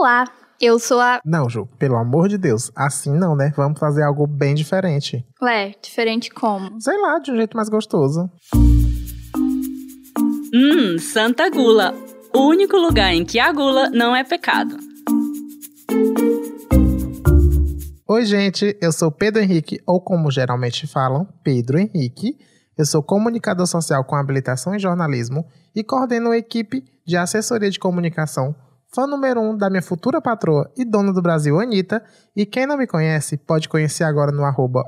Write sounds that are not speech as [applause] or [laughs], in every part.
Olá, eu sou a. Não, Ju, pelo amor de Deus, assim não, né? Vamos fazer algo bem diferente. Ué, diferente como? Sei lá, de um jeito mais gostoso. Hum, Santa Gula. O único lugar em que a gula não é pecado. Oi, gente, eu sou Pedro Henrique, ou como geralmente falam, Pedro Henrique. Eu sou comunicador social com habilitação em jornalismo e coordeno a equipe de assessoria de comunicação, fã número um da minha futura patroa e dona do Brasil, Anitta. E quem não me conhece, pode conhecer agora no arroba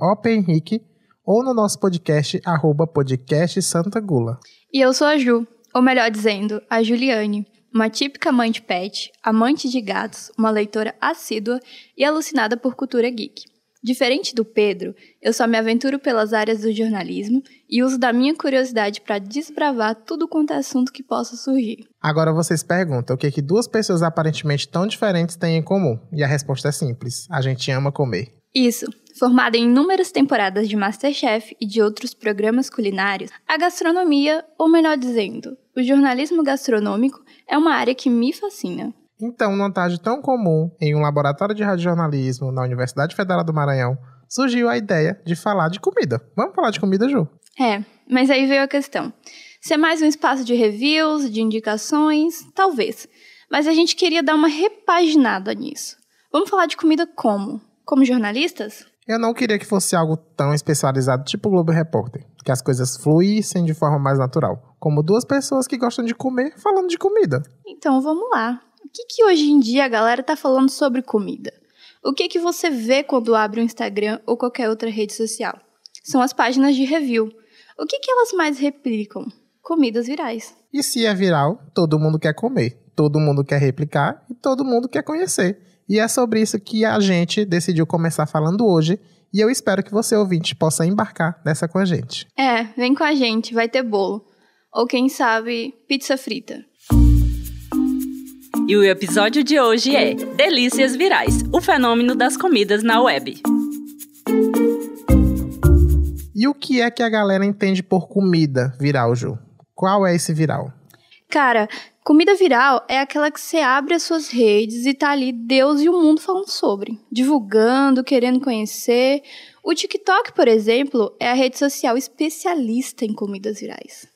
ou no nosso podcast, arroba podcast Santa Gula. E eu sou a Ju, ou melhor dizendo, a Juliane, uma típica mãe de pet, amante de gatos, uma leitora assídua e alucinada por cultura geek. Diferente do Pedro, eu só me aventuro pelas áreas do jornalismo e uso da minha curiosidade para desbravar tudo quanto é assunto que possa surgir. Agora vocês perguntam o que, que duas pessoas aparentemente tão diferentes têm em comum? E a resposta é simples: a gente ama comer. Isso. Formada em inúmeras temporadas de Masterchef e de outros programas culinários, a gastronomia, ou melhor dizendo, o jornalismo gastronômico, é uma área que me fascina. Então, numa tarde tão comum, em um laboratório de radiojornalismo na Universidade Federal do Maranhão, surgiu a ideia de falar de comida. Vamos falar de comida, Ju? É, mas aí veio a questão. Ser mais um espaço de reviews, de indicações, talvez. Mas a gente queria dar uma repaginada nisso. Vamos falar de comida como? Como jornalistas? Eu não queria que fosse algo tão especializado, tipo o Globo Repórter, que as coisas fluíssem de forma mais natural, como duas pessoas que gostam de comer falando de comida. Então vamos lá. O que, que hoje em dia a galera tá falando sobre comida? O que que você vê quando abre o Instagram ou qualquer outra rede social? São as páginas de review. O que, que elas mais replicam? Comidas virais. E se é viral, todo mundo quer comer, todo mundo quer replicar e todo mundo quer conhecer. E é sobre isso que a gente decidiu começar falando hoje. E eu espero que você, ouvinte, possa embarcar nessa com a gente. É, vem com a gente, vai ter bolo. Ou quem sabe, pizza frita. E o episódio de hoje é Delícias Virais o fenômeno das comidas na web. E o que é que a galera entende por comida viral, Ju? Qual é esse viral? Cara, comida viral é aquela que você abre as suas redes e tá ali Deus e o mundo falando sobre, divulgando, querendo conhecer. O TikTok, por exemplo, é a rede social especialista em comidas virais.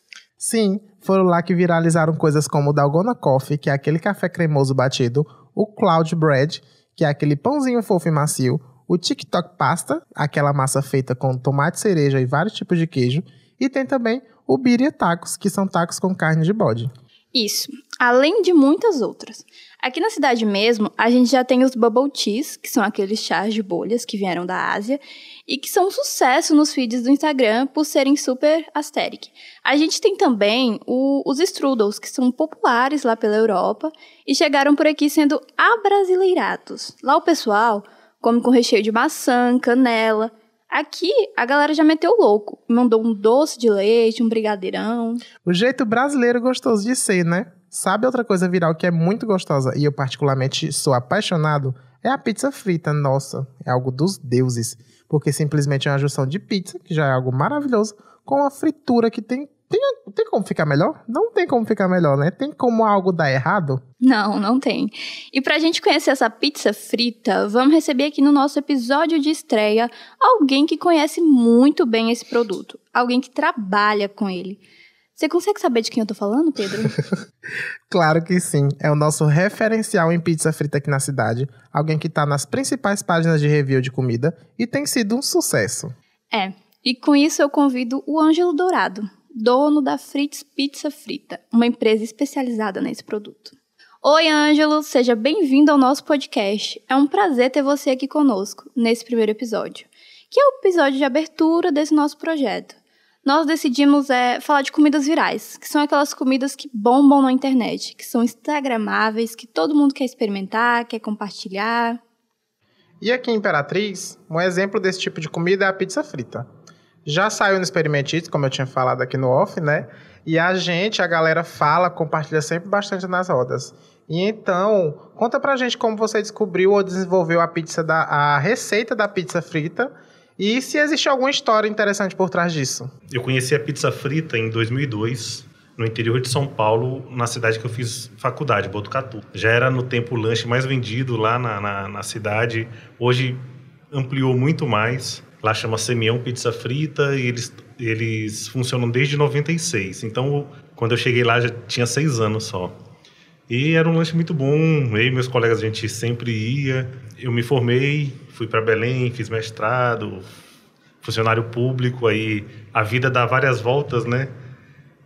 Sim, foram lá que viralizaram coisas como o Dalgona Coffee, que é aquele café cremoso batido, o Cloud Bread, que é aquele pãozinho fofo e macio, o TikTok Pasta, aquela massa feita com tomate cereja e vários tipos de queijo, e tem também o Birria Tacos, que são tacos com carne de bode. Isso, além de muitas outras. Aqui na cidade mesmo, a gente já tem os bubble teas, que são aqueles chás de bolhas que vieram da Ásia e que são um sucesso nos feeds do Instagram por serem super aesthetic. A gente tem também o, os strudels, que são populares lá pela Europa e chegaram por aqui sendo abrasileirados. Lá o pessoal come com recheio de maçã, canela, Aqui, a galera já meteu louco. Mandou um doce de leite, um brigadeirão. O jeito brasileiro gostoso de ser, né? Sabe outra coisa viral que é muito gostosa e eu particularmente sou apaixonado? É a pizza frita. Nossa, é algo dos deuses. Porque simplesmente é uma junção de pizza, que já é algo maravilhoso, com a fritura que tem tem, tem como ficar melhor? Não tem como ficar melhor, né? Tem como algo dar errado? Não, não tem. E pra gente conhecer essa pizza frita, vamos receber aqui no nosso episódio de estreia alguém que conhece muito bem esse produto. Alguém que trabalha com ele. Você consegue saber de quem eu tô falando, Pedro? [laughs] claro que sim. É o nosso referencial em pizza frita aqui na cidade. Alguém que tá nas principais páginas de review de comida e tem sido um sucesso. É. E com isso eu convido o Ângelo Dourado dono da Fritz Pizza Frita, uma empresa especializada nesse produto. Oi, Ângelo, seja bem-vindo ao nosso podcast. É um prazer ter você aqui conosco nesse primeiro episódio, que é o episódio de abertura desse nosso projeto. Nós decidimos é, falar de comidas virais, que são aquelas comidas que bombam na internet, que são instagramáveis, que todo mundo quer experimentar, quer compartilhar. E aqui em Imperatriz, um exemplo desse tipo de comida é a pizza frita já saiu no Experimentite, como eu tinha falado aqui no off, né? E a gente, a galera fala, compartilha sempre bastante nas rodas. E então, conta pra gente como você descobriu ou desenvolveu a pizza da a receita da pizza frita e se existe alguma história interessante por trás disso. Eu conheci a pizza frita em 2002, no interior de São Paulo, na cidade que eu fiz faculdade, Botucatu. Já era no tempo o lanche mais vendido lá na, na, na cidade. Hoje ampliou muito mais. Lá chama Semião Pizza Frita e eles, eles funcionam desde 96. Então, quando eu cheguei lá, já tinha seis anos só. E era um lanche muito bom. Eu e meus colegas, a gente sempre ia. Eu me formei, fui para Belém, fiz mestrado, funcionário público. Aí a vida dá várias voltas, né?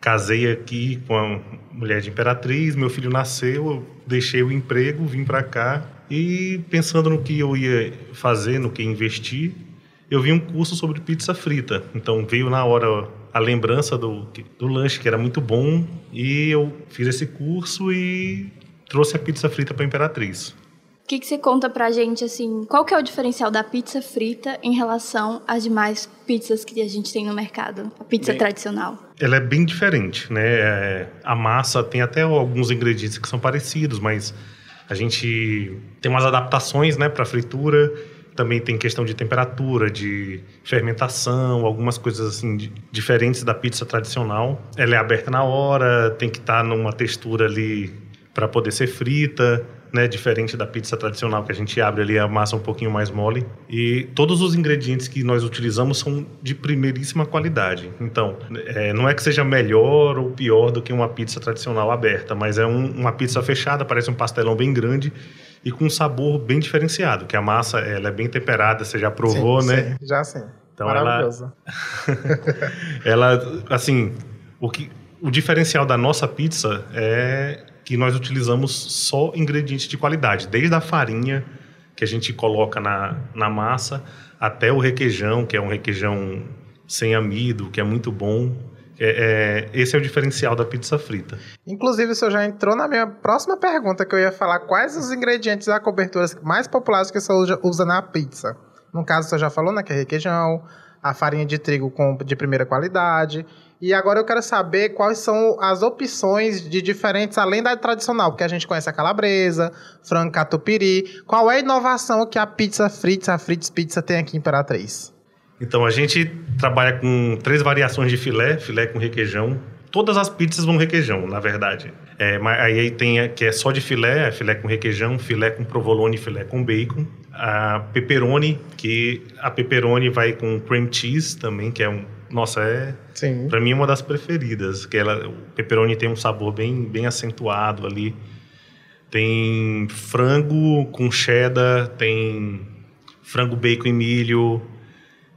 Casei aqui com a mulher de Imperatriz, meu filho nasceu, eu deixei o emprego, vim para cá. E pensando no que eu ia fazer, no que investir, eu vi um curso sobre pizza frita. Então veio na hora a lembrança do, do lanche, que era muito bom, e eu fiz esse curso e trouxe a pizza frita para Imperatriz. O que, que você conta pra gente, assim, qual que é o diferencial da pizza frita em relação às demais pizzas que a gente tem no mercado? A pizza bem, tradicional. Ela é bem diferente, né? É, a massa tem até alguns ingredientes que são parecidos, mas a gente tem umas adaptações, né, para fritura também tem questão de temperatura, de fermentação, algumas coisas assim de, diferentes da pizza tradicional. Ela é aberta na hora, tem que estar tá numa textura ali para poder ser frita, né, diferente da pizza tradicional que a gente abre ali a massa um pouquinho mais mole. E todos os ingredientes que nós utilizamos são de primeiríssima qualidade. Então, é, não é que seja melhor ou pior do que uma pizza tradicional aberta, mas é um, uma pizza fechada, parece um pastelão bem grande e com um sabor bem diferenciado, que a massa ela é bem temperada, você já provou, sim, né? Sim, já sim. Então Maravilhosa. Ela, [laughs] ela, assim, o, que, o diferencial da nossa pizza é que nós utilizamos só ingredientes de qualidade, desde a farinha que a gente coloca na, na massa até o requeijão, que é um requeijão sem amido, que é muito bom. É, é, esse é o diferencial da pizza frita. Inclusive, o senhor já entrou na minha próxima pergunta, que eu ia falar quais os ingredientes da cobertura mais populares que senhor usa na pizza. No caso, senhor já falou, né, que é requeijão, a farinha de trigo com, de primeira qualidade. E agora eu quero saber quais são as opções de diferentes, além da tradicional, porque a gente conhece a calabresa, frango catupiry. Qual é a inovação que a pizza Fritz, a Fritz Pizza tem aqui em Imperatriz? Então, a gente trabalha com três variações de filé, filé com requeijão. Todas as pizzas vão requeijão, na verdade. É, mas aí tem a, que é só de filé, é filé com requeijão, filé com provolone, filé com bacon. A pepperoni, que a pepperoni vai com cream cheese também, que é um... Nossa, é... Sim. Pra mim é uma das preferidas, que ela, o pepperoni tem um sabor bem, bem acentuado ali. Tem frango com cheddar, tem frango bacon e milho,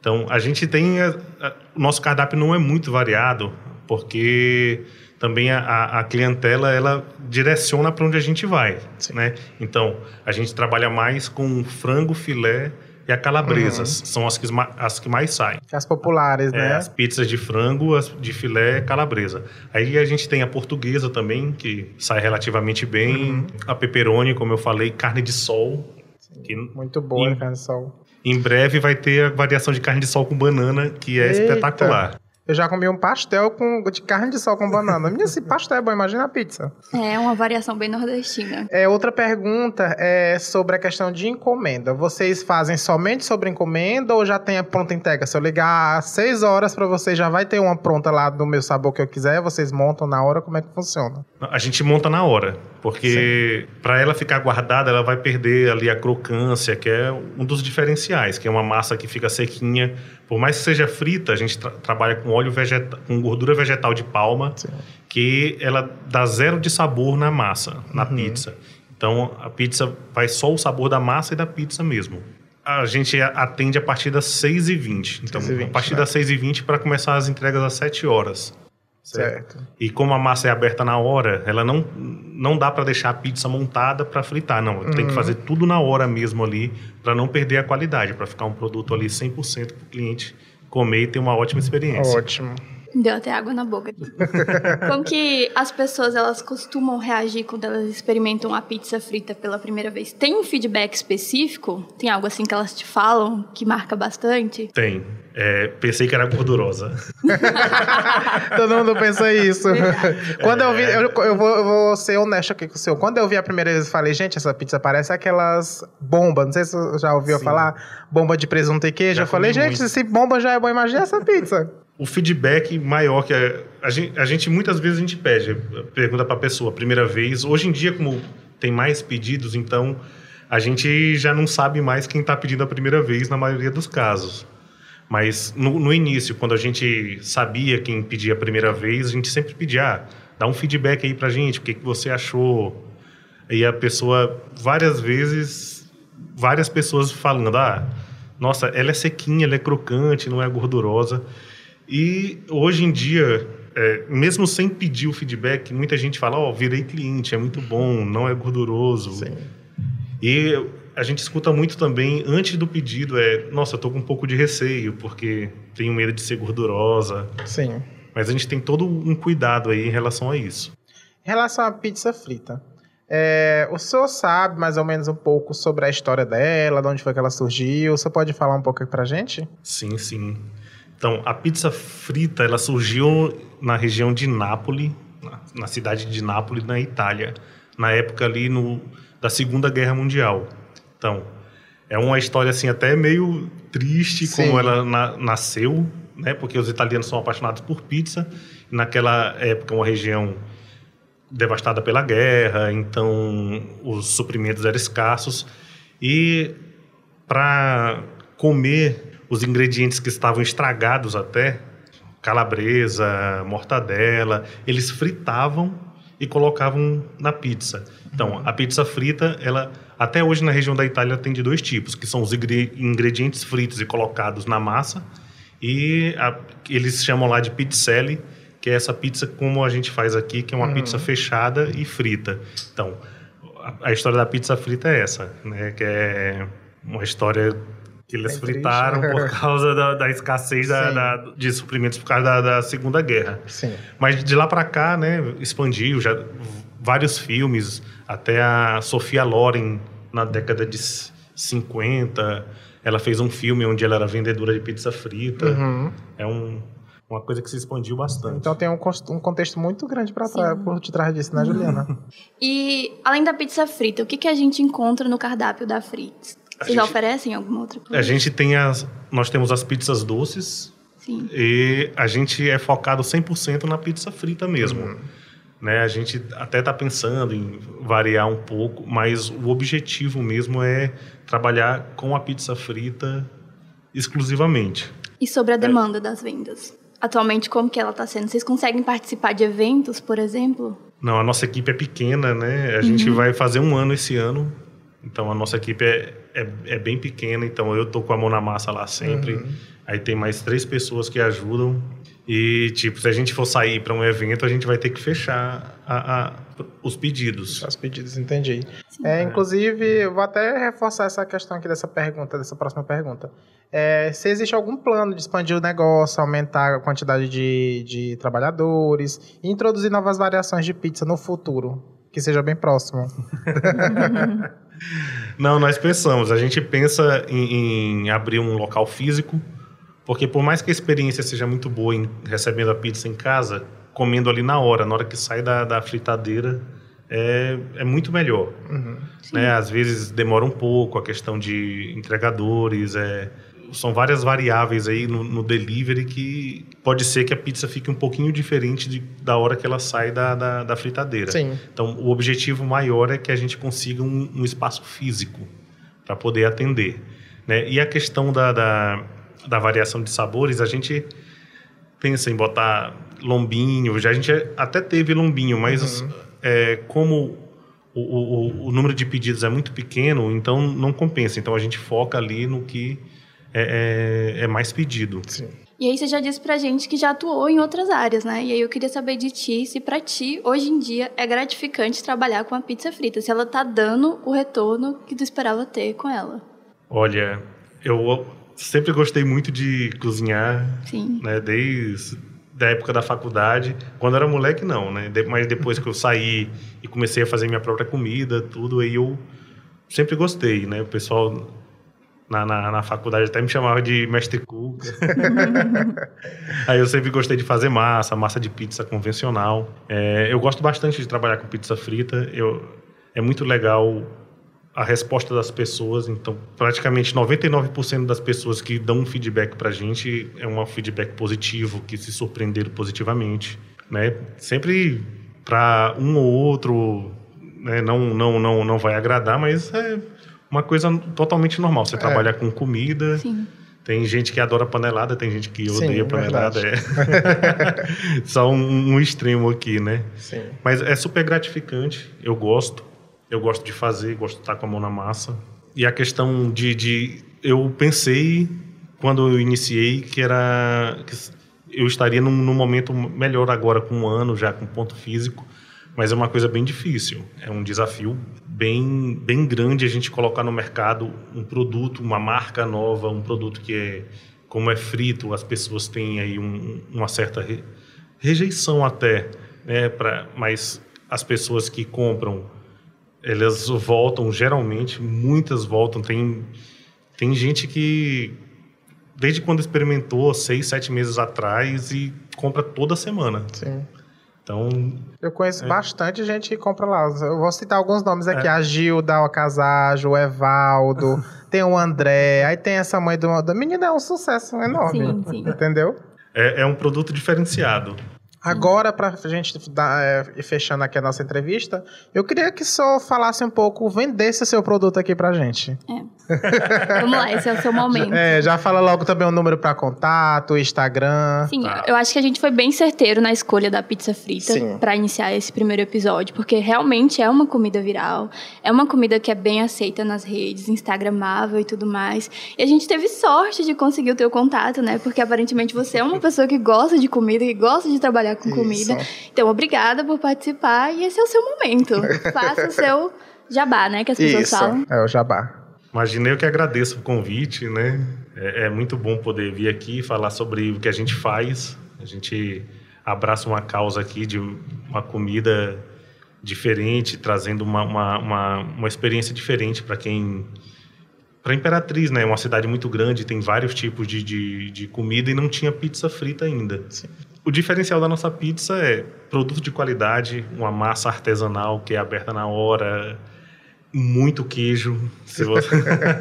então, a gente tem. A, a, o nosso cardápio não é muito variado, porque também a, a clientela ela direciona para onde a gente vai. Né? Então, a gente trabalha mais com frango, filé e a calabresa. Uhum. São as que, as que mais saem. As populares, é, né? As pizzas de frango, as de filé calabresa. Aí a gente tem a portuguesa também, que sai relativamente bem. Uhum. A pepperoni, como eu falei, carne de sol. Que, Muito boa a carne de sol. Em breve vai ter a variação de carne de sol com banana, que é Eita. espetacular. Eu já comi um pastel com, de carne de sol com banana. Minha, esse pastel é bom, imagina a pizza. É uma variação bem nordestina. É, outra pergunta é sobre a questão de encomenda. Vocês fazem somente sobre encomenda ou já tem a pronta entrega? Se eu ligar às 6 horas para vocês, já vai ter uma pronta lá do meu sabor que eu quiser? Vocês montam na hora? Como é que funciona? A gente monta na hora. Porque para ela ficar guardada, ela vai perder ali a crocância, que é um dos diferenciais, que é uma massa que fica sequinha. Por mais que seja frita, a gente tra trabalha com óleo vegetal, com gordura vegetal de palma, Sim. que ela dá zero de sabor na massa, na uhum. pizza. Então a pizza vai só o sabor da massa e da pizza mesmo. A gente atende a partir das 6h20. Então, 6 h 20, a partir né? das 6h20 para começar as entregas às 7 horas. Certo. certo. E como a massa é aberta na hora, ela não, não dá para deixar a pizza montada para fritar, não. Uhum. Tem que uhum. fazer tudo na hora mesmo ali, para não perder a qualidade, para ficar um produto ali 100% para o cliente comer e ter uma ótima experiência. Ótimo. Deu até água na boca. [laughs] Como que as pessoas elas costumam reagir quando elas experimentam a pizza frita pela primeira vez? Tem um feedback específico? Tem algo assim que elas te falam que marca bastante? Tem. É, pensei que era gordurosa. [laughs] Todo mundo pensa isso. Quando eu vi, eu, eu, vou, eu, vou, ser honesto aqui com o senhor. Quando eu vi a primeira vez, eu falei, gente, essa pizza parece aquelas bombas. Não sei se você já ouviu Sim. falar. Bomba de presunto e queijo. Já eu falei, gente, muito. se bomba já é bom, imagina essa pizza. o feedback maior que a, a, gente, a gente muitas vezes a gente pede, pergunta para a pessoa, primeira vez. Hoje em dia, como tem mais pedidos, então a gente já não sabe mais quem está pedindo a primeira vez na maioria dos casos. Mas no, no, início, quando a gente sabia quem pedia a primeira vez, a gente sempre pedia, ah, dá um feedback aí para a gente, o que, que você achou. E a pessoa, várias vezes, várias pessoas falando, ah, nossa, ela é sequinha, ela é crocante, não é gordurosa. E hoje em dia, é, mesmo sem pedir o feedback, muita gente fala: Ó, oh, virei cliente, é muito bom, não é gorduroso. Sim. E a gente escuta muito também, antes do pedido, é: Nossa, eu tô com um pouco de receio, porque tenho medo de ser gordurosa. Sim. Mas a gente tem todo um cuidado aí em relação a isso. Em relação à pizza frita, é, o senhor sabe mais ou menos um pouco sobre a história dela, de onde foi que ela surgiu? Você pode falar um pouco pra gente? Sim, sim. Então, a pizza frita, ela surgiu na região de Nápoles, na cidade de Nápoles, na Itália, na época ali no, da Segunda Guerra Mundial. Então, é uma história assim até meio triste Sim. como ela na, nasceu, né? Porque os italianos são apaixonados por pizza. Naquela época, uma região devastada pela guerra, então os suprimentos eram escassos e para comer os ingredientes que estavam estragados até, calabresa, mortadela, eles fritavam e colocavam na pizza. Então, uhum. a pizza frita, ela até hoje na região da Itália tem de dois tipos, que são os ingredientes fritos e colocados na massa, e a, eles chamam lá de pizzelli, que é essa pizza como a gente faz aqui, que é uma uhum. pizza fechada e frita. Então, a, a, história da pizza frita é essa, né? Que é uma história que eles fritaram por causa da, da escassez da, da, de suprimentos por causa da, da Segunda Guerra. Sim. Mas de lá para cá, né, expandiu já vários filmes, até a Sofia Loren na década de 50, ela fez um filme onde ela era vendedora de pizza frita. Uhum. É um, uma coisa que se expandiu bastante. Então tem um, um contexto muito grande para por detrás disso, né, Juliana? [laughs] e além da pizza frita, o que, que a gente encontra no cardápio da Fritz? Vocês gente, oferecem alguma outra coisa? A gente tem as. Nós temos as pizzas doces. Sim. E a gente é focado 100% na pizza frita mesmo. Uhum. Né? A gente até está pensando em variar um pouco, mas o objetivo mesmo é trabalhar com a pizza frita exclusivamente. E sobre a é. demanda é. das vendas? Atualmente, como que ela está sendo? Vocês conseguem participar de eventos, por exemplo? Não, a nossa equipe é pequena, né? A uhum. gente vai fazer um ano esse ano. Então, a nossa equipe é é, é bem pequena, então eu tô com a mão na massa lá sempre. Uhum. Aí tem mais três pessoas que ajudam. E, tipo, se a gente for sair para um evento, a gente vai ter que fechar a, a, os pedidos. Os pedidos, entendi. É, inclusive, eu vou até reforçar essa questão aqui dessa pergunta, dessa próxima pergunta. É, se existe algum plano de expandir o negócio, aumentar a quantidade de, de trabalhadores, e introduzir novas variações de pizza no futuro, que seja bem próximo. [laughs] Não, nós pensamos. A gente pensa em, em, abrir um local físico, porque por mais que a experiência seja muito boa em recebendo a pizza em casa, comendo ali na hora, na hora que sai da, da fritadeira, é, é muito melhor. Uhum. Né? Às vezes demora um pouco a questão de entregadores, é, são várias variáveis aí no, no, delivery que pode ser que a pizza fique um pouquinho diferente de, da hora que ela sai da, da, da, fritadeira. Sim. Então, o objetivo maior é que a gente consiga um, um espaço físico para poder atender. Né? E a questão da, da, da, variação de sabores, a gente pensa em botar lombinho, já a gente até teve lombinho, mas uhum. é, como o, o, o número de pedidos é muito pequeno, então não compensa. Então, a gente foca ali no que é, é, é mais pedido. Sim. E aí você já disse pra gente que já atuou em outras áreas, né? E aí eu queria saber de ti se para ti, hoje em dia, é gratificante trabalhar com a pizza frita, se ela tá dando o retorno que tu esperava ter com ela. Olha, eu sempre gostei muito de cozinhar, Sim. né? Desde da época da faculdade. Quando eu era moleque, não, né? Mas depois que eu saí e comecei a fazer minha própria comida, tudo, aí eu sempre gostei, né? O pessoal na, na, na, faculdade até me chamava de mestre cook. Aí eu sempre gostei de fazer massa, massa de pizza convencional. É, eu gosto bastante de trabalhar com pizza frita. Eu, é muito legal a resposta das pessoas. Então, praticamente 99% das pessoas que dão um feedback para a gente é um feedback positivo, que se surpreenderam positivamente. Né? Sempre para um ou outro né, não, não, não, não vai agradar, mas é uma coisa totalmente normal. Você é. trabalha com comida. Sim. Tem gente que adora panelada, tem gente que odeia Sim, panelada. É. [laughs] Só um, um, extremo aqui, né? Sim. Mas é super gratificante. Eu gosto. Eu gosto de fazer, gosto de estar com a mão na massa. E a questão de. de eu pensei, quando eu iniciei, que era. Que eu estaria num, num momento melhor agora, com um ano já, com ponto físico. Mas é uma coisa bem difícil. É um desafio bem, bem grande a gente colocar no mercado um produto, uma marca nova, um produto que é. Como é frito, as pessoas têm aí um, uma certa re, rejeição até, né? Pra, mas as pessoas que compram elas voltam geralmente, muitas voltam. Tem, tem gente que, desde quando experimentou, seis, sete meses atrás, e compra toda semana. Sim. Então. Eu conheço é. bastante gente que compra lá. Eu vou citar alguns nomes aqui: é. a Gilda, o Casajo, o Evaldo, [laughs] tem o André, aí tem essa mãe do. Menina é um sucesso enorme. Sim, sim. Entendeu? É, é um produto diferenciado. Agora, para a gente dar, é, ir fechando aqui a nossa entrevista, eu queria que só falasse um pouco, vendesse seu produto aqui para gente. É. Vamos lá, esse é o seu momento. É, já fala logo também o número para contato, Instagram. Sim, tá. eu acho que a gente foi bem certeiro na escolha da pizza frita para iniciar esse primeiro episódio, porque realmente é uma comida viral, é uma comida que é bem aceita nas redes, instagramável e tudo mais. E a gente teve sorte de conseguir o teu contato, né? Porque aparentemente você é uma pessoa que gosta de comida, que gosta de trabalhar trabalhar com Isso. comida. Então, obrigada por participar e esse é o seu momento. [laughs] Faça o seu jabá, né? Que as pessoas Isso, falam. É o jabá. Imagina eu que agradeço o convite, né? É, é, muito bom poder vir aqui falar sobre o que a gente faz. A gente abraça uma causa aqui de uma comida diferente, trazendo uma, uma, uma, uma experiência diferente para quem. Para Imperatriz, né? É uma cidade muito grande, tem vários tipos de, de, de comida e não tinha pizza frita ainda. Sim. O diferencial da nossa pizza é produto de qualidade, uma massa artesanal que é aberta na hora, muito queijo. Se você...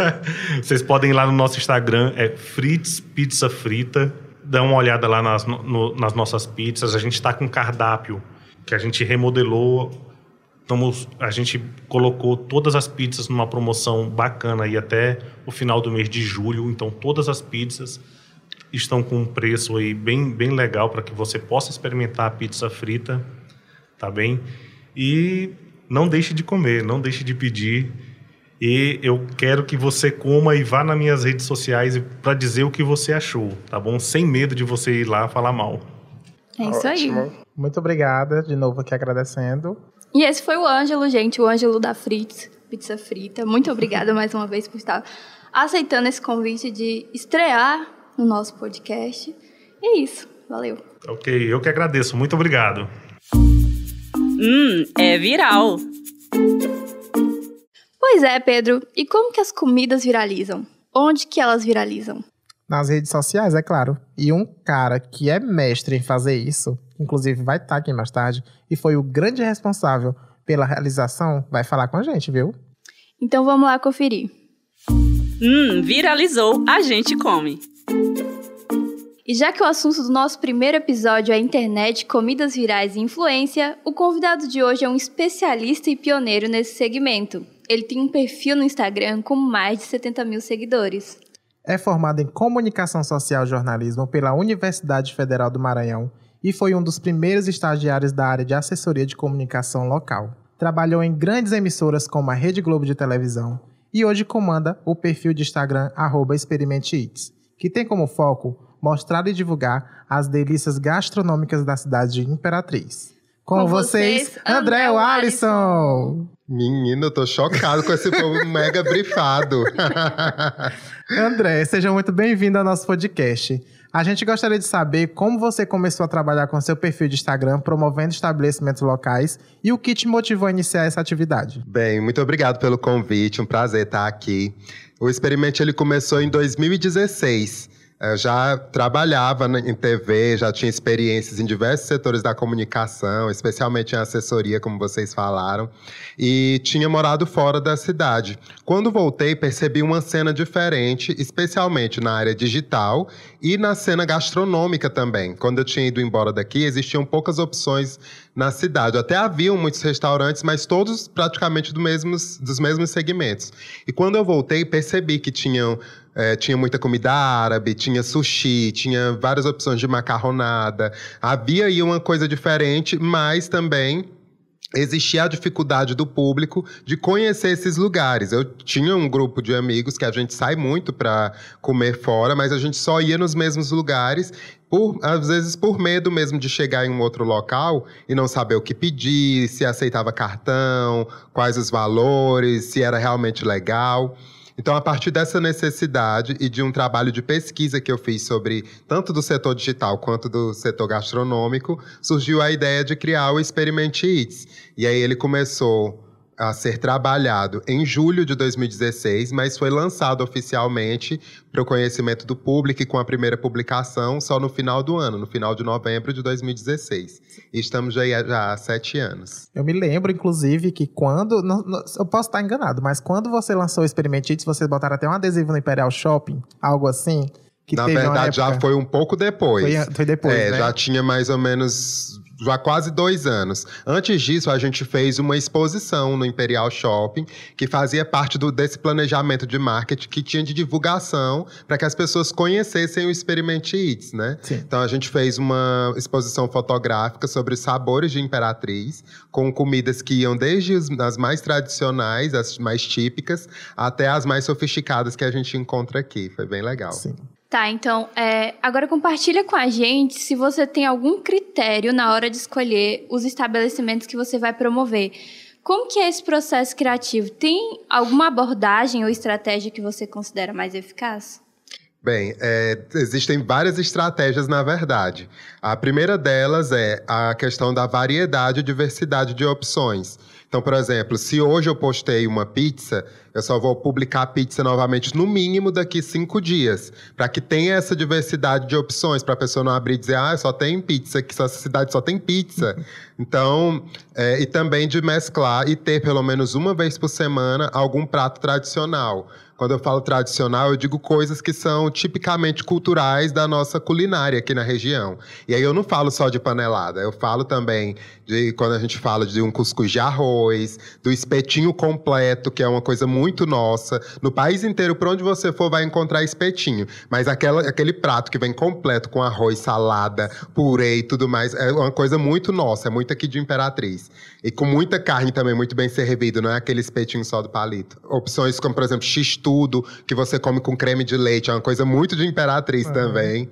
[laughs] Vocês podem ir lá no nosso Instagram, é Fritz Pizza Frita. Dá uma olhada lá nas, no, nas nossas pizzas. A gente está com cardápio que a gente remodelou. Estamos, a gente colocou todas as pizzas numa promoção bacana aí até o final do mês de julho. Então, todas as pizzas estão com um preço aí bem, bem legal para que você possa experimentar a pizza frita, tá bem? E não deixe de comer, não deixe de pedir. E eu quero que você coma e vá nas minhas redes sociais para dizer o que você achou, tá bom? Sem medo de você ir lá falar mal. É isso Ótimo. aí. Muito obrigada, de novo aqui agradecendo. E esse foi o Ângelo, gente, o Ângelo da Fritz, Pizza Frita. Muito obrigada [laughs] mais uma vez por estar aceitando esse convite de estrear no nosso podcast. E é isso. Valeu. Ok, eu que agradeço. Muito obrigado. Hum, é viral. Pois é, Pedro. E como que as comidas viralizam? Onde que elas viralizam? Nas redes sociais, é claro. E um cara que é mestre em fazer isso, inclusive vai estar aqui mais tarde, e foi o grande responsável pela realização, vai falar com a gente, viu? Então vamos lá conferir. Hum, viralizou, a gente come. E já que o assunto do nosso primeiro episódio é internet, comidas virais e influência, o convidado de hoje é um especialista e pioneiro nesse segmento. Ele tem um perfil no Instagram com mais de 70 mil seguidores. É formado em Comunicação Social e Jornalismo pela Universidade Federal do Maranhão e foi um dos primeiros estagiários da área de assessoria de comunicação local. Trabalhou em grandes emissoras como a Rede Globo de Televisão e hoje comanda o perfil de Instagram @experimenteeats que tem como foco mostrar e divulgar as delícias gastronômicas da cidade de Imperatriz. Com, com vocês, vocês, André Alisson. Menino, eu tô chocado com esse povo [laughs] mega brifado. [laughs] André, seja muito bem-vindo ao nosso podcast. A gente gostaria de saber como você começou a trabalhar com seu perfil de Instagram, promovendo estabelecimentos locais e o que te motivou a iniciar essa atividade. Bem, muito obrigado pelo convite, um prazer estar aqui. O experimento ele começou em 2016. Eu já trabalhava em TV, já tinha experiências em diversos setores da comunicação, especialmente em assessoria, como vocês falaram, e tinha morado fora da cidade. Quando voltei, percebi uma cena diferente, especialmente na área digital e na cena gastronômica também. Quando eu tinha ido embora daqui, existiam poucas opções na cidade. Até haviam muitos restaurantes, mas todos praticamente do mesmos, dos mesmos segmentos. E quando eu voltei, percebi que tinham é, tinha muita comida árabe, tinha sushi, tinha várias opções de macarronada. Havia aí uma coisa diferente, mas também existia a dificuldade do público de conhecer esses lugares. Eu tinha um grupo de amigos que a gente sai muito para comer fora, mas a gente só ia nos mesmos lugares. Por, às vezes por medo mesmo de chegar em um outro local e não saber o que pedir, se aceitava cartão, quais os valores, se era realmente legal. Então, a partir dessa necessidade e de um trabalho de pesquisa que eu fiz sobre tanto do setor digital quanto do setor gastronômico, surgiu a ideia de criar o Experimente Eats. E aí ele começou a ser trabalhado em julho de 2016, mas foi lançado oficialmente para o conhecimento do público e com a primeira publicação só no final do ano, no final de novembro de 2016. E estamos já, já há sete anos. Eu me lembro, inclusive, que quando. não- não- eu posso estar enganado, mas quando você lançou o Experimentite, vocês botaram até um adesivo no Imperial Shopping, algo assim. Que Na verdade, já foi um pouco depois. Foi, foi depois. é, né? já tinha mais ou menos. Já quase dois anos. Antes disso, a gente fez uma exposição no Imperial Shopping, que fazia parte do, desse planejamento de marketing que tinha de divulgação para que as pessoas conhecessem o Experimente Eats, né? Sim. Então a gente fez uma exposição fotográfica sobre os sabores de Imperatriz, com comidas que iam desde as mais tradicionais, as mais típicas, até as mais sofisticadas que a gente encontra aqui. Foi bem legal. Sim. Tá, então, é, agora compartilha com a gente se você tem algum critério na hora de escolher os estabelecimentos que você vai promover. Como que é esse processo criativo? Tem alguma abordagem ou estratégia que você considera mais eficaz? Bem, é, existem várias estratégias, na verdade. A primeira delas é a questão da variedade e diversidade de opções. Então, por exemplo, se hoje eu postei uma pizza, eu só vou publicar a pizza novamente no mínimo daqui cinco dias, para que tenha essa diversidade de opções, para a pessoa não abrir e dizer, ah, só tem pizza, que essa cidade só tem pizza. Então, é, e também de mesclar e ter pelo menos uma vez por semana algum prato tradicional. Quando eu falo tradicional, eu digo coisas que são tipicamente culturais da nossa culinária aqui na região. E aí eu não falo só de panelada, eu falo também de quando a gente fala de um cuscuz de arroz, do espetinho completo, que é uma coisa muito nossa. No país inteiro, por onde você for, vai encontrar espetinho. Mas aquela, aquele prato que vem completo com arroz, salada, purê e tudo mais, é uma coisa muito nossa, é muito aqui de Imperatriz. E com muita carne também, muito bem servido, não é aquele espetinho só do palito. Opções como, por exemplo, x-tudo, que você come com creme de leite, é uma coisa muito de Imperatriz também.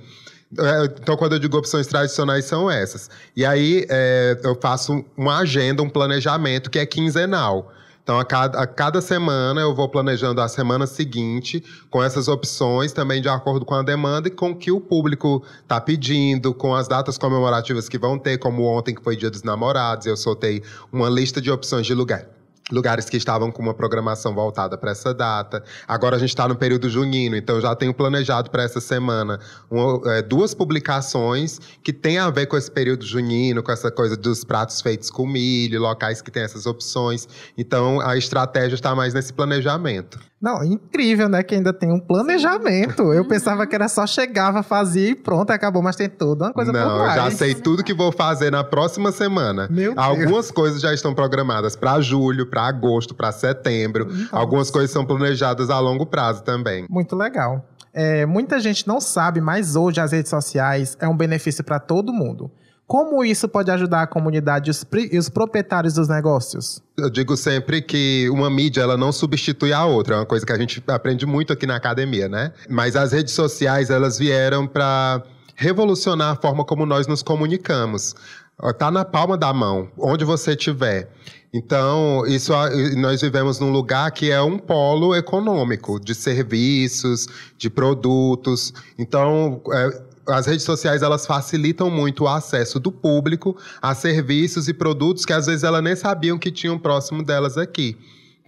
É, Então, quando eu digo opções tradicionais, são essas. E aí, é, eu faço uma agenda, um planejamento que é quinzenal. Então, a cada, a cada semana, eu vou planejando a semana seguinte, com essas opções, também de acordo com a demanda e com o que o público está pedindo, com as datas comemorativas que vão ter, como ontem, que foi Dia dos Namorados, eu soltei uma lista de opções de lugar. Lugares que estavam com uma programação voltada para essa data. Agora a gente está no período junino, então já tenho planejado para essa semana uma- é, duas publicações que têm a ver com esse período junino, com essa coisa dos pratos feitos com milho, locais que têm essas opções. Então a estratégia está mais nesse planejamento. Não, incrível, né? Que ainda tem um planejamento. Eu pensava que era só chegava, fazia e pronto, acabou, mas tem toda uma coisa Não, eu já sei tudo que vou fazer na próxima semana. Meu Deus. Algumas coisas já estão programadas para julho, para agosto, para setembro. Nossa. Algumas coisas são planejadas a longo prazo também. Muito legal. É, muita gente não sabe, mas hoje as redes sociais é um benefício para todo mundo. Como isso pode ajudar a comunidade e e os proprietários dos negócios? Eu digo sempre que uma mídia ela não substitui a outra, é uma coisa que a gente aprende muito aqui na academia, né? Mas as redes sociais elas vieram para revolucionar a forma como nós nos comunicamos. Ó, Tá na palma da mão, onde você estiver. Então, isso nós vivemos num lugar que é um polo econômico, de serviços, de produtos. Então, é, as redes sociais elas facilitam muito o acesso do público a serviços e produtos que às vezes elas nem sabiam que tinham próximo delas aqui.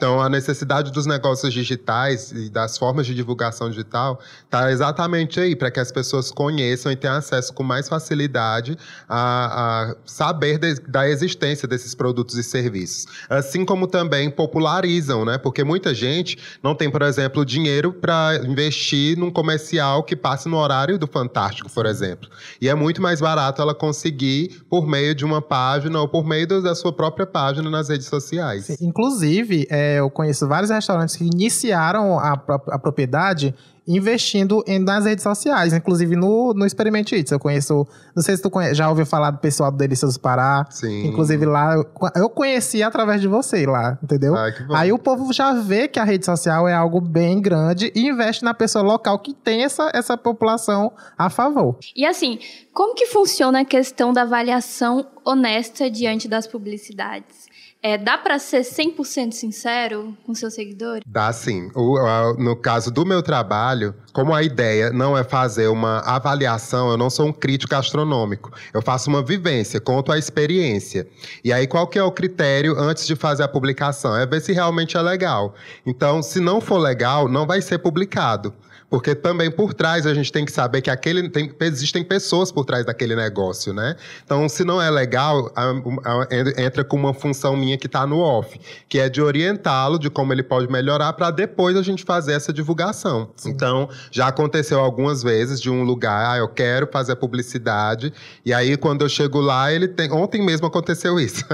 Então, a necessidade dos negócios digitais e das formas de divulgação digital está exatamente aí, para que as pessoas conheçam e tenham acesso com mais facilidade a, a saber de, da existência desses produtos e serviços. Assim como também popularizam, né? Porque muita gente não tem, por exemplo, dinheiro para investir num comercial que passe no horário do Fantástico, por exemplo. E é muito mais barato ela conseguir por meio de uma página ou por meio da sua própria página nas redes sociais. Inclusive, é, eu conheço vários restaurantes que iniciaram a, a propriedade investindo em, nas redes sociais, inclusive no, no Experimente Eats. Eu conheço, não sei se tu conhece, já ouviu falar do pessoal do Delícias do Pará. Sim. Inclusive lá, eu conheci através de você lá, entendeu? Ai, que bom. Aí o povo já vê que a rede social é algo bem grande e investe na pessoa local que tem essa, essa população a favor. E assim, como que funciona a questão da avaliação honesta diante das publicidades? É, dá para ser 100% sincero com seus seguidores? Dá sim. O, a, no caso do meu trabalho, como a ideia não é fazer uma avaliação, eu não sou um crítico astronômico. Eu faço uma vivência, conto a experiência. E aí, qual que é o critério antes de fazer a publicação? É ver se realmente é legal. Então, se não for legal, não vai ser publicado. Porque também por trás a gente tem que saber que aquele tem, existem pessoas por trás daquele negócio, né? Então, se não é legal, a, a, entra com uma função minha que está no off, que é de orientá-lo de como ele pode melhorar para depois a gente fazer essa divulgação. Sim. Então, já aconteceu algumas vezes de um lugar, ah, eu quero fazer publicidade, e aí quando eu chego lá, ele tem. Ontem mesmo aconteceu isso.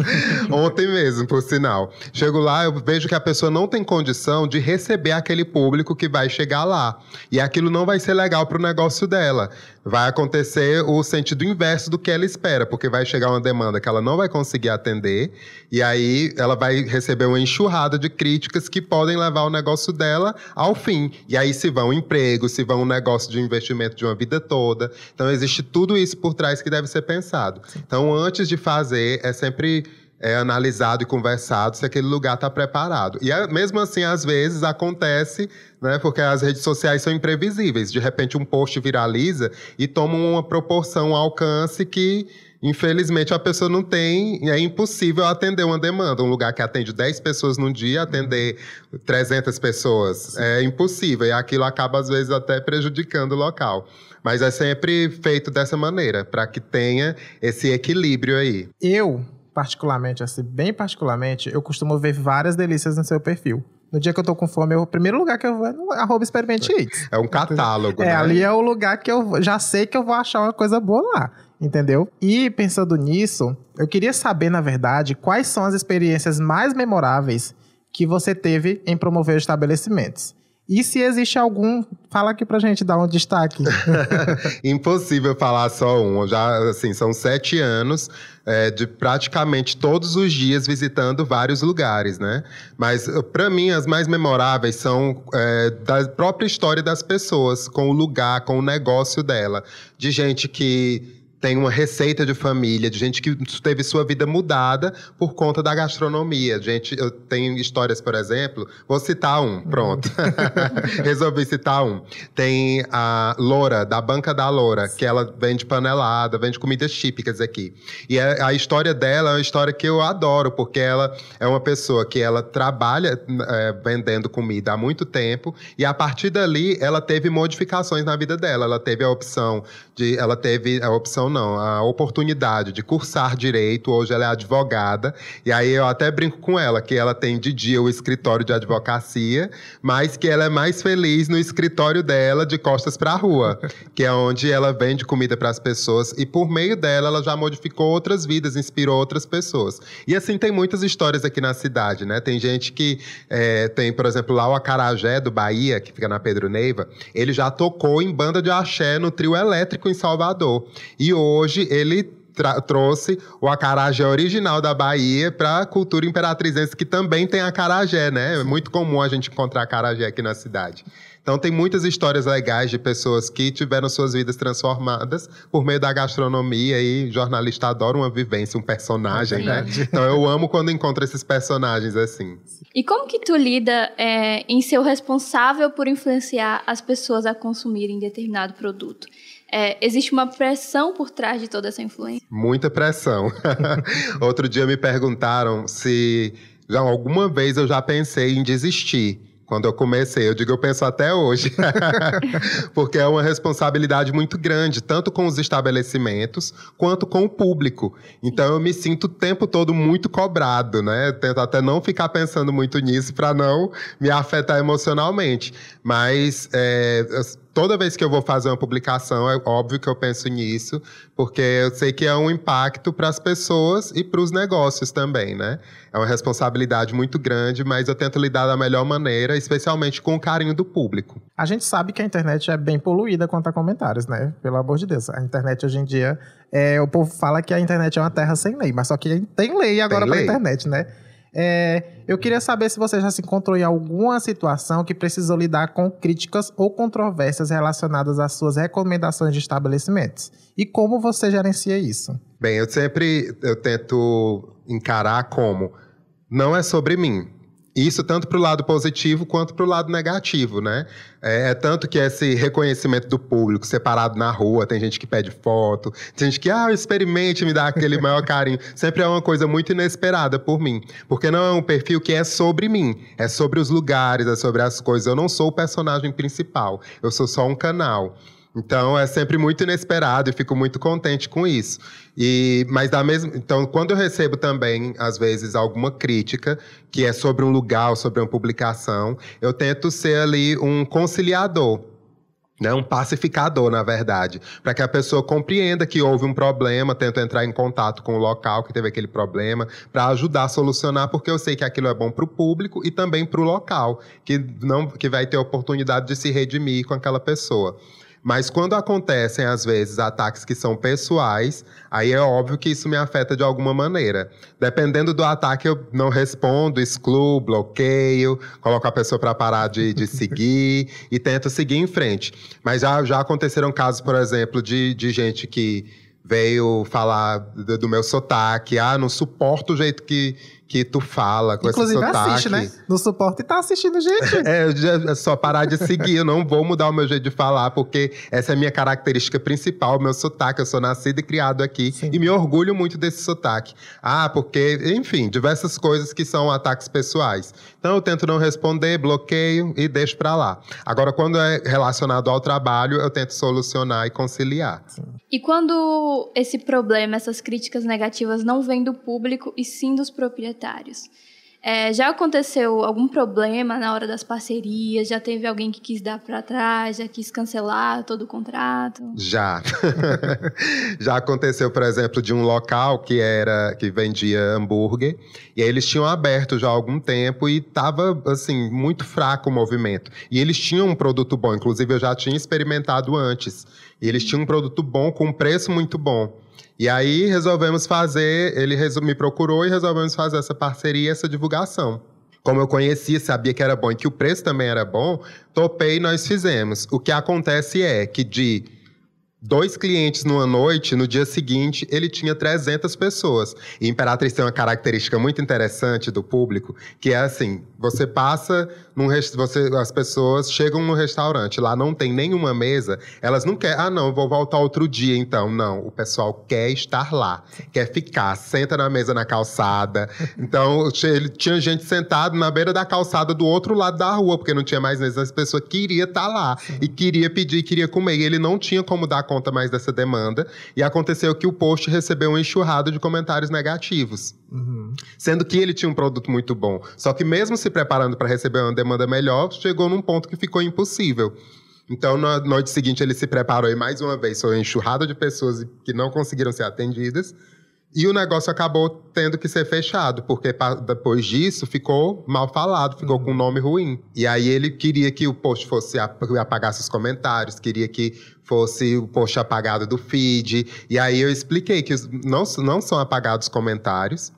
[laughs] Ontem mesmo, por sinal. Chego lá, eu vejo que a pessoa não tem condição de receber aquele público que vai chegar lá. E aquilo não vai ser legal para o negócio dela. Vai acontecer o sentido inverso do que ela espera, porque vai chegar uma demanda que ela não vai conseguir atender, e aí ela vai receber uma enxurrada de críticas que podem levar o negócio dela ao fim. E aí se vão um emprego, se vão um negócio de investimento de uma vida toda. Então existe tudo isso por trás que deve ser pensado. Então antes de fazer, é sempre é analisado e conversado se aquele lugar está preparado. E é, mesmo assim, às vezes acontece, né, porque as redes sociais são imprevisíveis. De repente, um post viraliza e toma uma proporção, um alcance que, infelizmente, a pessoa não tem. É impossível atender uma demanda. Um lugar que atende 10 pessoas num dia, atender 300 pessoas. Sim. É impossível. E aquilo acaba, às vezes, até prejudicando o local. Mas é sempre feito dessa maneira, para que tenha esse equilíbrio aí. Eu particularmente, assim, bem particularmente, eu costumo ver várias delícias no seu perfil. No dia que eu tô com fome, o primeiro lugar que eu vou é no arroba experimente eats. É um catálogo, é, né? ali é o lugar que eu já sei que eu vou achar uma coisa boa lá, entendeu? E pensando nisso, eu queria saber, na verdade, quais são as experiências mais memoráveis que você teve em promover estabelecimentos. E se existe algum, fala aqui pra gente dar um destaque. [laughs] Impossível falar só um. Já, assim, são sete anos é, de praticamente todos os dias visitando vários lugares, né? Mas, para mim, as mais memoráveis são é, da própria história das pessoas, com o lugar, com o negócio dela. De gente que tem uma receita de família, de gente que teve sua vida mudada por conta da gastronomia. Gente, eu tenho histórias, por exemplo, vou citar um, pronto. [laughs] Resolvi citar um. Tem a Loura, da Banca da Loura, que ela vende panelada, vende comidas típicas aqui. E a, é, a história dela é uma história que eu adoro, porque ela é uma pessoa que ela trabalha é, vendendo comida há muito tempo, e a partir dali ela teve modificações na vida dela. Ela teve a opção de. Ela teve a opção não, a oportunidade de cursar direito. Hoje ela é advogada. E aí eu até brinco com ela que ela tem de dia o escritório de advocacia, mas que ela é mais feliz no escritório dela de costas para a rua, [laughs] que é onde ela vende comida para as pessoas e por meio dela ela já modificou outras vidas, inspirou outras pessoas. E assim tem muitas histórias aqui na cidade, né? Tem gente que é, tem, por exemplo, lá o Acarajé do Bahia, que fica na Pedro Neiva, ele já tocou em banda de axé no trio elétrico em Salvador. E hoje ele trouxe o acarajé original da Bahia para a cultura imperatrizense, que também tem acarajé, né? É muito comum a gente encontrar acarajé aqui na cidade. Então tem muitas histórias legais de pessoas que tiveram suas vidas transformadas por meio da gastronomia e jornalista adora uma vivência, um personagem, é né? Então eu amo quando encontro esses personagens assim. E como que tu lida é, em ser o responsável por influenciar as pessoas a consumirem determinado produto? É, existe uma pressão por trás de toda essa influência? Muita pressão. [laughs] Outro dia me perguntaram se alguma vez eu já pensei em desistir. Quando eu comecei, eu digo, eu penso até hoje. [laughs] Porque é uma responsabilidade muito grande, tanto com os estabelecimentos quanto com o público. Então eu me sinto o tempo todo muito cobrado, né? tento até não ficar pensando muito nisso para não me afetar emocionalmente. Mas é, toda vez que eu vou fazer uma publicação, é óbvio que eu penso nisso, porque eu sei que é um impacto para as pessoas e para os negócios também, né? É uma responsabilidade muito grande, mas eu tento lidar da melhor maneira, especialmente com o carinho do público. A gente sabe que a internet é bem poluída quanto a comentários, né? Pelo amor de Deus. A internet hoje em dia, é, o povo fala que a internet é uma terra sem lei, mas só que tem lei agora para a internet, né? É, eu queria saber se você já se encontrou em alguma situação que precisou lidar com críticas ou controvérsias relacionadas às suas recomendações de estabelecimentos. E como você gerencia isso? Bem, eu sempre eu tento encarar como não é sobre mim, isso tanto para o lado positivo quanto para o lado negativo, né? É, é, tanto que esse reconhecimento do público separado na rua, tem gente que pede foto, tem gente que, ah, experimente, me dá aquele maior carinho. Sempre é uma coisa muito inesperada por mim. Porque não é um perfil que é sobre mim, é sobre os lugares, é sobre as coisas. Eu não sou o personagem principal, eu sou só um canal. Então é sempre muito inesperado e fico muito contente com isso. E, mas da mesma, então quando eu recebo também às vezes alguma crítica que é sobre um lugar ou sobre uma publicação, eu tento ser ali um conciliador. Né, um pacificador, na verdade, para que a pessoa compreenda que houve um problema, tento entrar em contato com o local que teve aquele problema, para ajudar a solucionar, porque eu sei que aquilo é bom para o público e também para o local, que, não, que vai ter oportunidade de se redimir com aquela pessoa. Mas quando acontecem, às vezes, ataques que são pessoais, aí é óbvio que isso me afeta de alguma maneira. Dependendo do ataque, eu não respondo, excluo, bloqueio, coloco a pessoa para parar de, de seguir [laughs] e tento seguir em frente. Mas já, já aconteceram casos, por exemplo, de, de gente que veio falar do, do meu sotaque. Ah, não suporto o jeito que que tu fala com Inclusive, esse sotaque. assiste, né? No suporte e tá assistindo, gente. [laughs] é, é só parar de seguir. eu não vou mudar o meu jeito de falar, porque essa é a minha característica principal, o meu sotaque. Eu sou nascido e criado aqui Sim. e me orgulho muito desse sotaque. Ah, porque, enfim, diversas coisas que são ataques pessoais. Então eu tento não responder, bloqueio e deixo para lá. Agora, quando é relacionado ao trabalho, eu tento solucionar e conciliar. Sim. E quando esse problema, essas críticas negativas não vêm do público e sim dos proprietários? É, já aconteceu algum problema na hora das parcerias? Já teve alguém que quis dar para trás, já quis cancelar todo o contrato? Já. [laughs] já aconteceu, por exemplo, de um local que era que vendia hambúrguer e aí eles tinham aberto já há algum tempo e estava assim muito fraco o movimento. E eles tinham um produto bom, inclusive eu já tinha experimentado antes. E eles tinham um produto bom com um preço muito bom. E aí resolvemos fazer, ele me procurou e resolvemos fazer essa parceria, essa divulgação. Como eu conhecia, sabia que era bom e que o preço também era bom, topei e nós fizemos. O que acontece é que de dois clientes numa noite, no dia seguinte, ele tinha 300 pessoas. E Imperatriz tem uma característica muito interessante do público, que é assim, você passa num você as pessoas chegam no restaurante, lá não tem nenhuma mesa, elas não querem, ah não, vou voltar outro dia então. Não, o pessoal quer estar lá, quer ficar, senta na mesa na calçada. Então, tinha gente sentado na beira da calçada do outro lado da rua, porque não tinha mais mesa, as pessoas queria estar lá e queria pedir, queria comer, e ele não tinha como dar conta mais dessa demanda, e aconteceu que o post recebeu uma enxurrada de comentários negativos. Uhum. Sendo que ele tinha um produto muito bom. Só que mesmo se preparando para receber uma demanda melhor, chegou num ponto que ficou impossível. Então, na noite seguinte, ele se preparou e mais uma vez foi uma enxurrada de pessoas que não conseguiram ser atendidas. E o negócio acabou tendo que ser fechado, porque depois disso ficou mal falado, ficou com um nome ruim. E aí ele queria que o post fosse apagasse os comentários, queria que fosse o post apagado do feed. E aí eu expliquei que não, não são apagados comentários,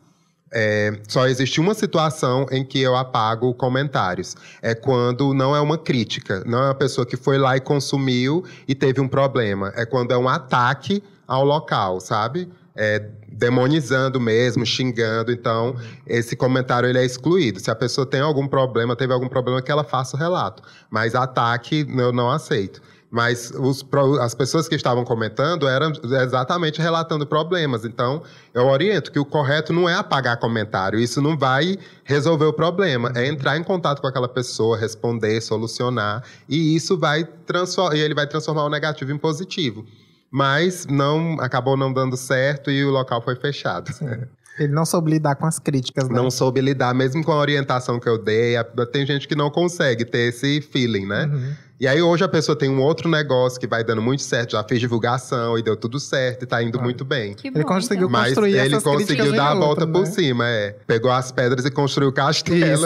é, só existe uma situação em que eu apago comentários. É quando não é uma crítica, não é uma pessoa que foi lá e consumiu e teve um problema. É quando é um ataque ao local, sabe? É, demonizando mesmo, xingando. Então, esse comentário ele é excluído. Se a pessoa tem algum problema, teve algum problema, que ela faça o relato. Mas ataque eu não aceito. Mas os, as pessoas que estavam comentando eram exatamente relatando problemas. Então, eu oriento que o correto não é apagar comentário. Isso não vai resolver o problema. É entrar em contato com aquela pessoa, responder, solucionar. E isso vai transformar. Ele vai transformar o negativo em positivo. Mas não acabou não dando certo e o local foi fechado. Ele não soube lidar com as críticas, né? Não soube lidar, mesmo com a orientação que eu dei. Tem gente que não consegue ter esse feeling, né? Uhum. E aí hoje a pessoa tem um outro negócio que vai dando muito certo, já fez divulgação e deu tudo certo e tá indo muito bem. Que bom, ele conseguiu então. construir Mas ele conseguiu dar a volta né? por cima, é. Pegou as pedras e construiu o castelo.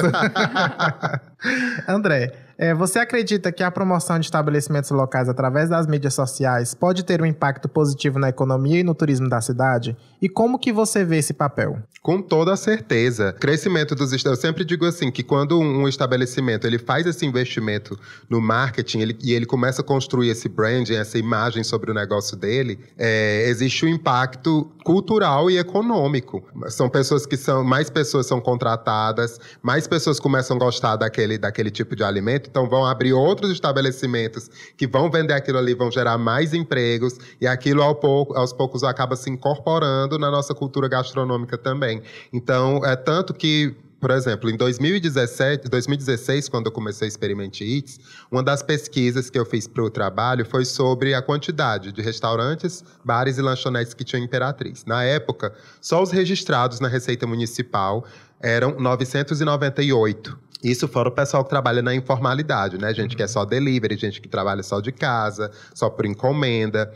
[laughs] André, é, você acredita que a promoção de estabelecimentos locais através das mídias sociais pode ter um impacto positivo na economia e no turismo da cidade? E como que você vê esse papel? Com toda certeza. Crescimento dos eu sempre digo assim que quando um estabelecimento ele faz esse investimento no marketing ele, e ele começa a construir esse branding, essa imagem sobre o negócio dele, é, existe um impacto cultural e econômico. São pessoas que são mais pessoas são contratadas, mais pessoas começam a gostar daquele daquele tipo de alimento então vão abrir outros estabelecimentos que vão vender aquilo ali, vão gerar mais empregos e aquilo ao pouco, aos poucos acaba se incorporando na nossa cultura gastronômica também. Então é tanto que por exemplo, em 2017, 2016, quando eu comecei a Experimente Eats, uma das pesquisas que eu fiz para o trabalho foi sobre a quantidade de restaurantes, bares e lanchonetes que tinham Imperatriz. Na época, só os registrados na Receita Municipal eram 998. Isso fora o pessoal que trabalha na informalidade, né? Gente que é só delivery, gente que trabalha só de casa, só por encomenda.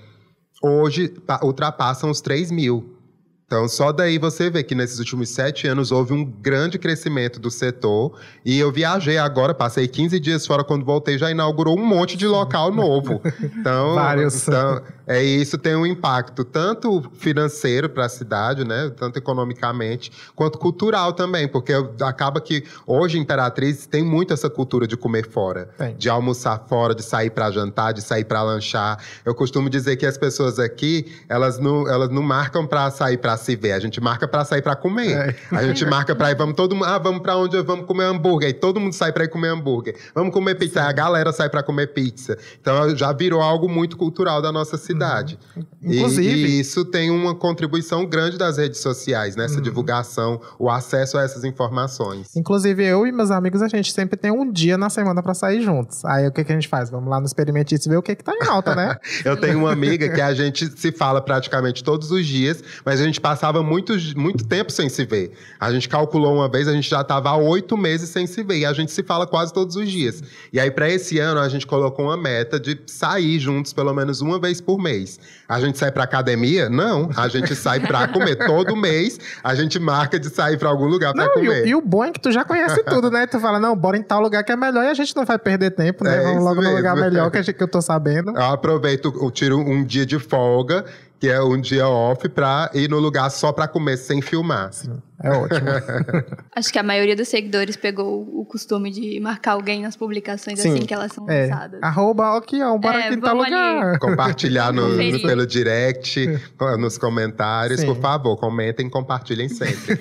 Hoje ultrapassam os 3 mil. Então, só daí você vê que nesses últimos sete anos houve um grande crescimento do setor. E eu viajei agora, passei 15 dias fora, quando voltei, já inaugurou um monte de local novo. [laughs] Então, Vários. então é, isso tem um impacto tanto financeiro para a cidade, né, tanto economicamente, quanto cultural também, porque acaba que hoje Imperatriz tem muito essa cultura de comer fora, tem. de almoçar fora, de sair para jantar, de sair para lanchar. Eu costumo dizer que as pessoas aqui, elas não, elas não marcam para sair para se ver, a gente marca para sair para comer. É. A gente marca para ir, vamos todo mundo, ah, vamos para onde? Vamos comer hambúrguer. E todo mundo sai para ir comer hambúrguer. Vamos comer pizza, Sim. a galera sai para comer pizza. Então já virou algo muito cultural da nossa cidade cidade. Inclusive. E, e, isso tem uma contribuição grande das redes sociais, nessa né? uhum. divulgação, o acesso a essas informações. Inclusive, eu e meus amigos, a gente sempre tem um dia na semana para sair juntos. Aí o que, que a gente faz? Vamos lá no Experimentista ver o que, que tá em alta, né? [laughs] eu tenho uma amiga que a [laughs] gente se fala praticamente todos os dias, mas a gente passava muito, muito tempo sem se ver. A gente calculou uma vez, a gente já estava há oito meses sem se ver. E a gente se fala quase todos os dias. E aí, para esse ano, a gente colocou uma meta de sair juntos pelo menos uma vez por mês mês. A gente sai para academia? Não, a gente sai para comer. Todo mês a gente marca de sair para algum lugar para comer. E, e, o bom é que tu já conhece tudo, né? Tu fala, não, bora em tal lugar que é melhor e a gente não vai perder tempo, né? É Vamos logo mesmo. no lugar melhor que, gente, que eu tô sabendo. Eu aproveito, eu tiro um dia de folga que é um dia off pra ir no lugar só pra comer sem filmar. Sim, é ótimo. [laughs] Acho que a maioria dos seguidores pegou o costume de marcar alguém nas publicações Sim. assim que elas são é. lançadas. Arroba aqui, ó, bora é, aqui em tal lugar. Ali. Compartilhar no, no, pelo direct, nos comentários. Sim. Por favor, comentem, compartilhem sempre.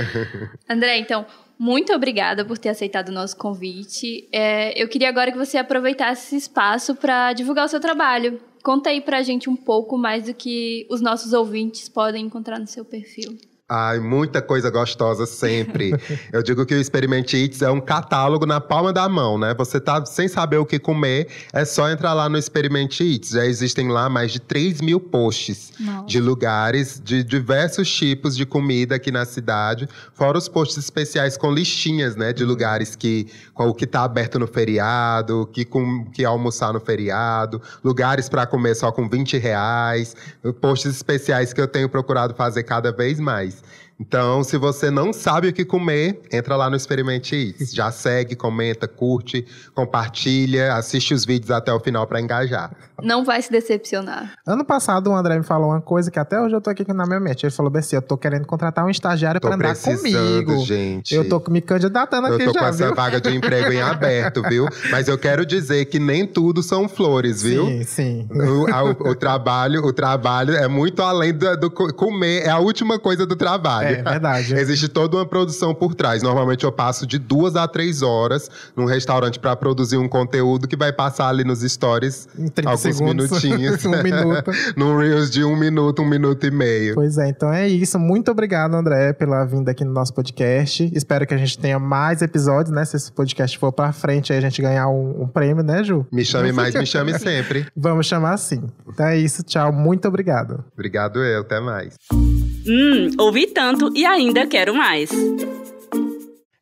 [laughs] André, então, muito obrigada por ter aceitado o nosso convite. É, eu queria agora que você aproveitasse esse espaço para divulgar o seu trabalho. Conta aí pra gente um pouco mais do que os nossos ouvintes podem encontrar no seu perfil. Ai, muita coisa gostosa sempre. [laughs] Eu digo que o Experimente Eats é um catálogo na palma da mão, né? Você tá sem saber o que comer, é só entrar lá no Experimente Eats. Já existem lá mais de 3 mil posts Nossa. de lugares de diversos tipos de comida aqui na cidade, fora os posts especiais com listinhas, né? De lugares que com o que tá aberto no feriado, que com que almoçar no feriado, lugares para comer só com 20 reais, posts especiais que eu tenho procurado fazer cada vez mais. faith Então, se você não sabe o que comer, entra lá no Experimente Eats. [laughs] Já segue, comenta, curte, compartilha, assiste os vídeos até o final para engajar. Não vai se decepcionar. Ano passado, o André me falou uma coisa que até hoje eu tô aqui na minha mente. Ele falou, Bessi, eu tô querendo contratar um estagiário para andar comigo. gente. Eu tô me candidatando aqui já, Eu tô com essa vaga de emprego em [laughs] aberto, viu? Mas eu quero dizer que nem tudo são flores, viu? Sim, sim. O, o, o trabalho, o trabalho é muito além do, do comer, é a última coisa do trabalho. É verdade. [laughs] Existe toda uma produção por trás. Normalmente eu passo de duas a três horas num restaurante para produzir um conteúdo que vai passar ali nos stories Em 30 alguns segundos. minutinhos. [laughs] um minuto. [laughs] Num Reels de um minuto, um minuto e meio. Pois é, então é isso. Muito obrigado, André, pela vinda aqui no nosso podcast. Espero que a gente tenha mais episódios, né? Se esse podcast for pra frente, aí a gente ganhar um, um prêmio, né, Ju? Me chame mais, me chame sempre. Vamos chamar assim. Então é isso, tchau. Muito obrigado. Obrigado eu, até mais. Hum, ouvi tanto e ainda quero mais.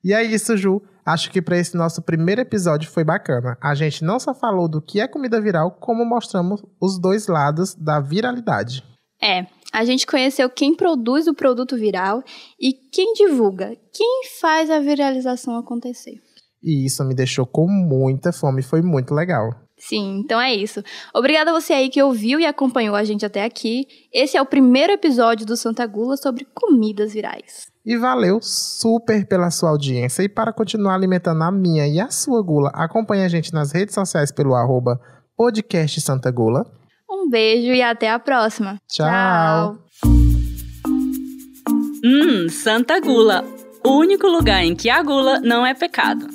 E é isso, Ju. Acho que para esse nosso primeiro episódio foi bacana. A gente não só falou do que é comida viral, como mostramos os dois lados da viralidade. É, a gente conheceu quem produz o produto viral e quem divulga, quem faz a viralização acontecer. E isso me deixou com muita fome, foi muito legal. Sim, então é isso. Obrigada a você aí que ouviu e acompanhou a gente até aqui. Esse é o primeiro episódio do Santa Gula sobre comidas virais. E valeu super pela sua audiência. E para continuar alimentando a minha e a sua gula, acompanhe a gente nas redes sociais pelo arroba podcast Santa Gula. Um beijo e até a próxima. Tchau. Hum, Santa Gula. O único lugar em que a gula não é pecado.